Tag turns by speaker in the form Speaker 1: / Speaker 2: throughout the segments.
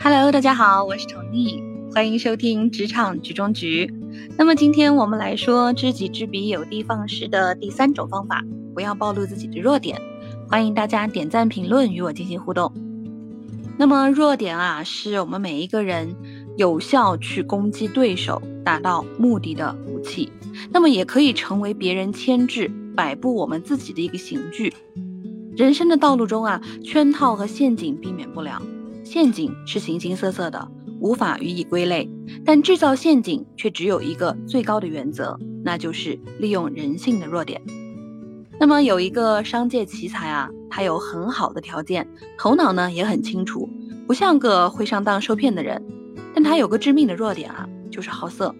Speaker 1: Hello，大家好，我是宠溺，欢迎收听职场局中局。那么今天我们来说知己知彼，有的放矢的第三种方法，不要暴露自己的弱点。欢迎大家点赞评论与我进行互动。那么弱点啊，是我们每一个人有效去攻击对手、达到目的的武器。那么也可以成为别人牵制、摆布我们自己的一个刑具。人生的道路中啊，圈套和陷阱避免不了。陷阱是形形色色的，无法予以归类。但制造陷阱却只有一个最高的原则，那就是利用人性的弱点。那么有一个商界奇才啊，他有很好的条件，头脑呢也很清楚，不像个会上当受骗的人。但他有个致命的弱点啊，就是好色。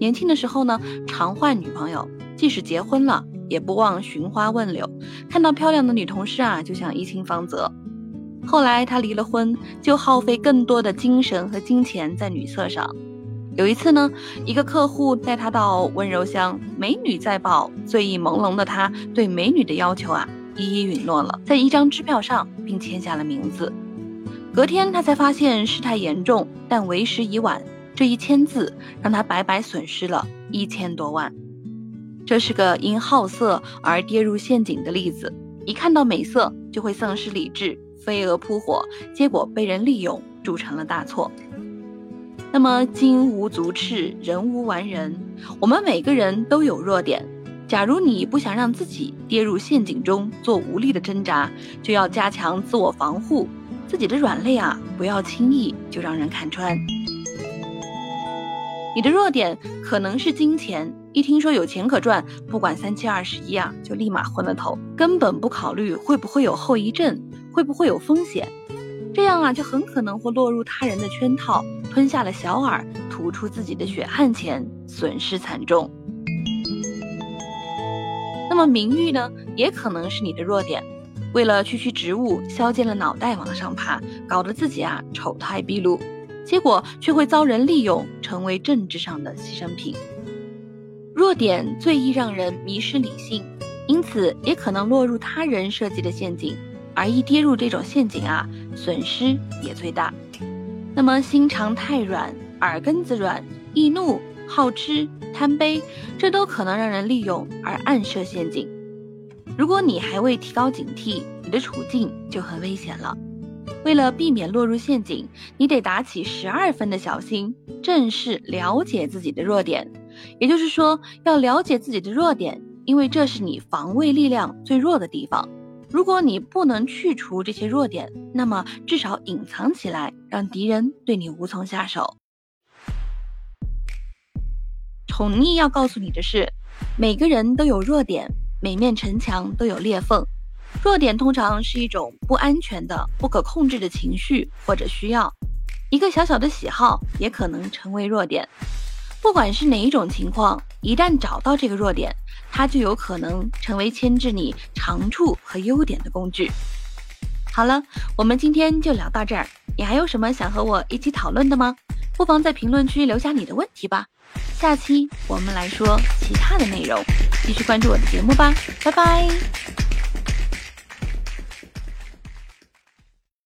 Speaker 1: 年轻的时候呢，常换女朋友，即使结婚了，也不忘寻花问柳，看到漂亮的女同事啊，就想一亲芳泽。后来他离了婚，就耗费更多的精神和金钱在女色上。有一次呢，一个客户带他到温柔乡，美女在报，醉意朦胧的他对美女的要求啊，一一允诺了，在一张支票上，并签下了名字。隔天他才发现事态严重，但为时已晚。这一签字让他白白损失了一千多万。这是个因好色而跌入陷阱的例子。一看到美色就会丧失理智。飞蛾扑火，结果被人利用，铸成了大错。那么金无足赤，人无完人。我们每个人都有弱点。假如你不想让自己跌入陷阱中做无力的挣扎，就要加强自我防护。自己的软肋啊，不要轻易就让人看穿。你的弱点可能是金钱，一听说有钱可赚，不管三七二十一啊，就立马昏了头，根本不考虑会不会有后遗症。会不会有风险？这样啊，就很可能会落入他人的圈套，吞下了小饵，吐出自己的血汗钱，损失惨重。那么名誉呢，也可能是你的弱点。为了区区职务，削尖了脑袋往上爬，搞得自己啊丑态毕露，结果却会遭人利用，成为政治上的牺牲品。弱点最易让人迷失理性，因此也可能落入他人设计的陷阱。而一跌入这种陷阱啊，损失也最大。那么心肠太软、耳根子软、易怒、好吃、贪杯，这都可能让人利用而暗设陷阱。如果你还未提高警惕，你的处境就很危险了。为了避免落入陷阱，你得打起十二分的小心，正视了解自己的弱点。也就是说，要了解自己的弱点，因为这是你防卫力量最弱的地方。如果你不能去除这些弱点，那么至少隐藏起来，让敌人对你无从下手。宠溺要告诉你的是，每个人都有弱点，每面城墙都有裂缝。弱点通常是一种不安全的、不可控制的情绪或者需要，一个小小的喜好也可能成为弱点。不管是哪一种情况，一旦找到这个弱点，它就有可能成为牵制你长处和优点的工具。好了，我们今天就聊到这儿。你还有什么想和我一起讨论的吗？不妨在评论区留下你的问题吧。下期我们来说其他的内容，继续关注我的节目吧。拜拜。